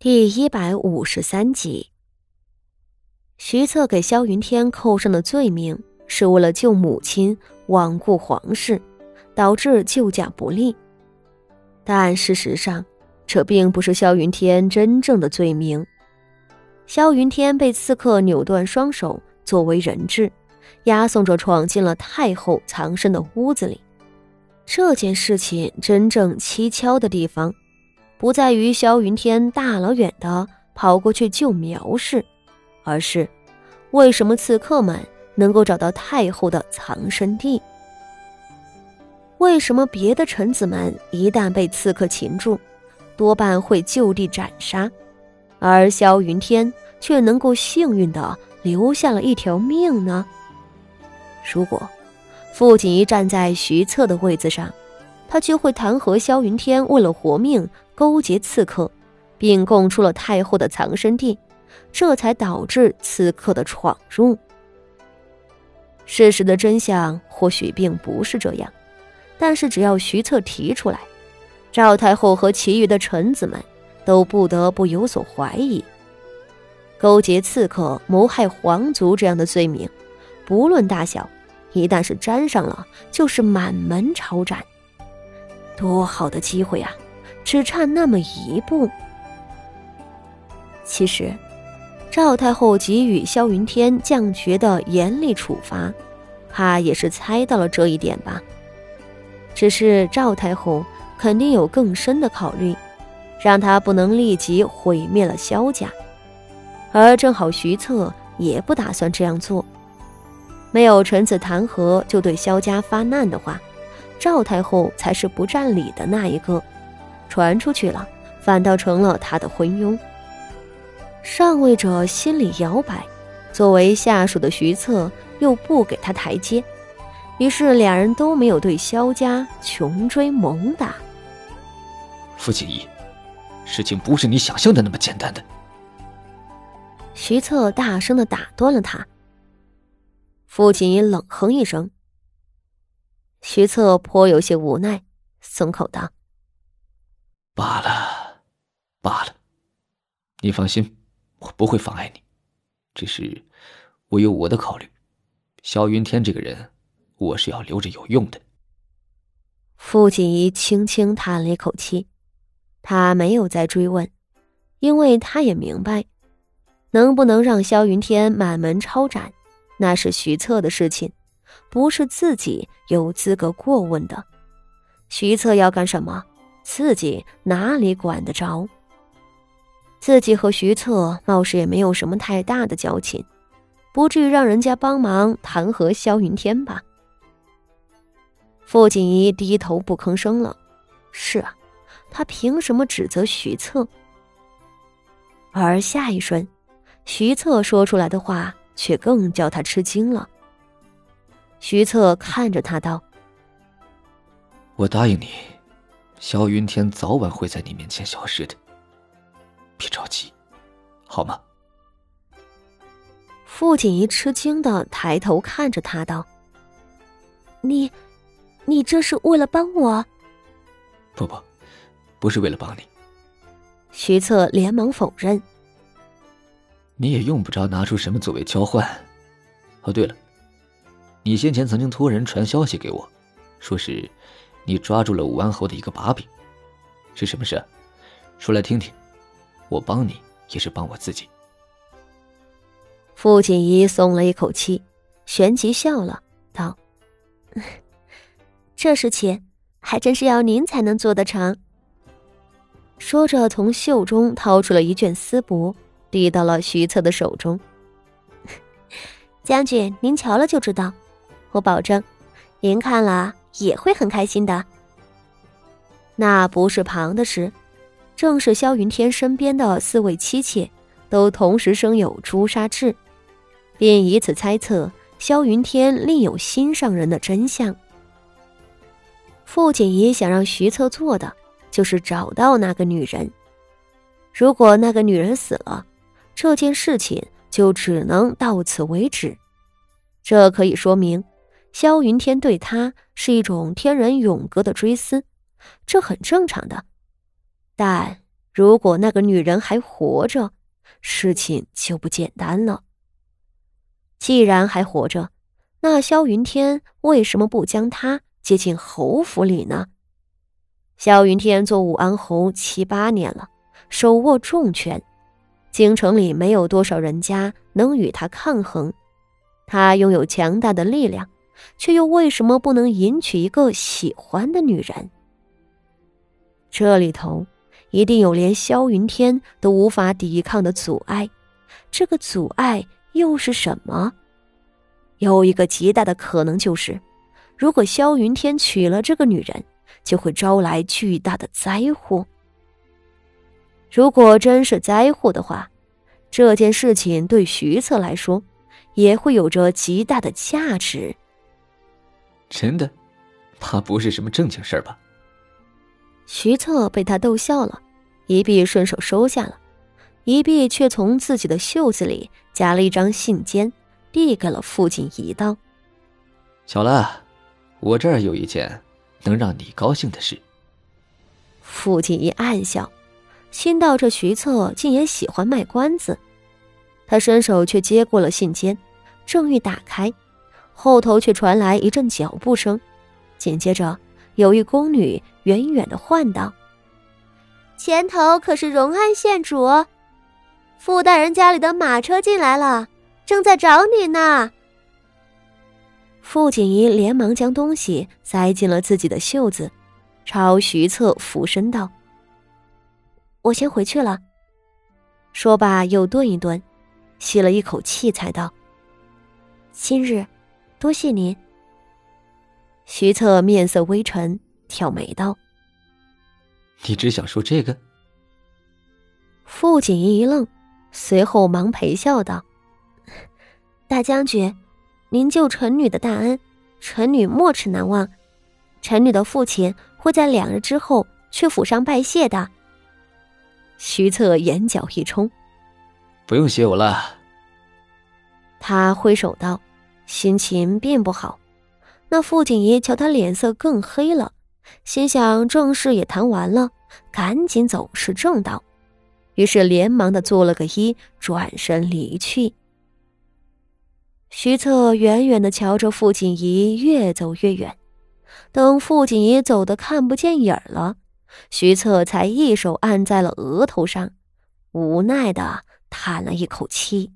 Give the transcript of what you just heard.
第一百五十三集，徐策给萧云天扣上的罪名是为了救母亲，罔顾皇室，导致救驾不利。但事实上，这并不是萧云天真正的罪名。萧云天被刺客扭断双手作为人质，押送着闯进了太后藏身的屋子里。这件事情真正蹊跷的地方。不在于萧云天大老远的跑过去救苗氏，而是为什么刺客们能够找到太后的藏身地？为什么别的臣子们一旦被刺客擒住，多半会就地斩杀，而萧云天却能够幸运的留下了一条命呢？如果傅锦仪站在徐策的位子上，他就会弹劾萧云天为了活命。勾结刺客，并供出了太后的藏身地，这才导致刺客的闯入。事实的真相或许并不是这样，但是只要徐策提出来，赵太后和其余的臣子们都不得不有所怀疑。勾结刺客、谋害皇族这样的罪名，不论大小，一旦是沾上了，就是满门抄斩。多好的机会啊！只差那么一步。其实，赵太后给予萧云天降爵的严厉处罚，怕也是猜到了这一点吧。只是赵太后肯定有更深的考虑，让他不能立即毁灭了萧家。而正好徐策也不打算这样做。没有臣子弹劾就对萧家发难的话，赵太后才是不占理的那一个。传出去了，反倒成了他的昏庸。上位者心里摇摆，作为下属的徐策又不给他台阶，于是两人都没有对萧家穷追猛打。傅锦衣，事情不是你想象的那么简单的。徐策大声的打断了他。傅锦衣冷哼一声。徐策颇有些无奈，松口道。罢了，罢了，你放心，我不会妨碍你。只是我有我的考虑，萧云天这个人，我是要留着有用的。傅锦怡轻轻叹了一口气，他没有再追问，因为他也明白，能不能让萧云天满门抄斩，那是徐策的事情，不是自己有资格过问的。徐策要干什么？自己哪里管得着？自己和徐策貌似也没有什么太大的交情，不至于让人家帮忙弹劾萧云天吧？傅锦衣低头不吭声了。是啊，他凭什么指责徐策？而下一瞬，徐策说出来的话却更叫他吃惊了。徐策看着他道：“我答应你。”萧云天早晚会在你面前消失的，别着急，好吗？傅锦仪吃惊的抬头看着他道：“你，你这是为了帮我？”“不不，不是为了帮你。”徐策连忙否认。“你也用不着拿出什么作为交换。哦，对了，你先前曾经托人传消息给我，说是……”你抓住了武安侯的一个把柄，是什么事？说来听听。我帮你也是帮我自己。傅锦仪松了一口气，旋即笑了，道：“ 这事情还真是要您才能做得成。”说着，从袖中掏出了一卷丝帛，递到了徐策的手中。将军，您瞧了就知道，我保证，您看了。也会很开心的。那不是旁的事，正是萧云天身边的四位妻妾，都同时生有朱砂痣，便以此猜测萧云天另有心上人的真相。傅锦仪想让徐策做的，就是找到那个女人。如果那个女人死了，这件事情就只能到此为止。这可以说明。萧云天对他是一种天人永隔的追思，这很正常的。但如果那个女人还活着，事情就不简单了。既然还活着，那萧云天为什么不将她接进侯府里呢？萧云天做武安侯七八年了，手握重权，京城里没有多少人家能与他抗衡。他拥有强大的力量，却又为什么不能迎娶一个喜欢的女人？这里头一定有连萧云天都无法抵抗的阻碍，这个阻碍又是什么？有一个极大的可能就是，如果萧云天娶了这个女人，就会招来巨大的灾祸。如果真是灾祸的话，这件事情对徐策来说。也会有着极大的价值。真的，怕不是什么正经事儿吧？徐策被他逗笑了，一臂顺手收下了，一臂却从自己的袖子里夹了一张信笺，递给了傅锦仪道：“小兰，我这儿有一件能让你高兴的事。”傅锦仪暗笑，心道这徐策竟也喜欢卖关子。他伸手却接过了信笺。正欲打开，后头却传来一阵脚步声，紧接着有一宫女远远的唤道：“前头可是荣安县主，傅大人家里的马车进来了，正在找你呢。”傅锦仪连忙将东西塞进了自己的袖子，朝徐策俯身道：“我先回去了。”说罢又顿一顿，吸了一口气，才道。今日，多谢您。徐策面色微沉，挑眉道：“你只想说这个？”傅锦衣一愣，随后忙陪笑道：“ 大将军，您救臣女的大恩，臣女没齿难忘。臣女的父亲会在两日之后去府上拜谢的。”徐策眼角一冲：“不用谢我了。”他挥手道。心情并不好，那傅锦仪瞧他脸色更黑了，心想正事也谈完了，赶紧走是正道，于是连忙的做了个揖，转身离去。徐策远远的瞧着傅锦仪越走越远，等傅锦仪走的看不见影儿了，徐策才一手按在了额头上，无奈的叹了一口气。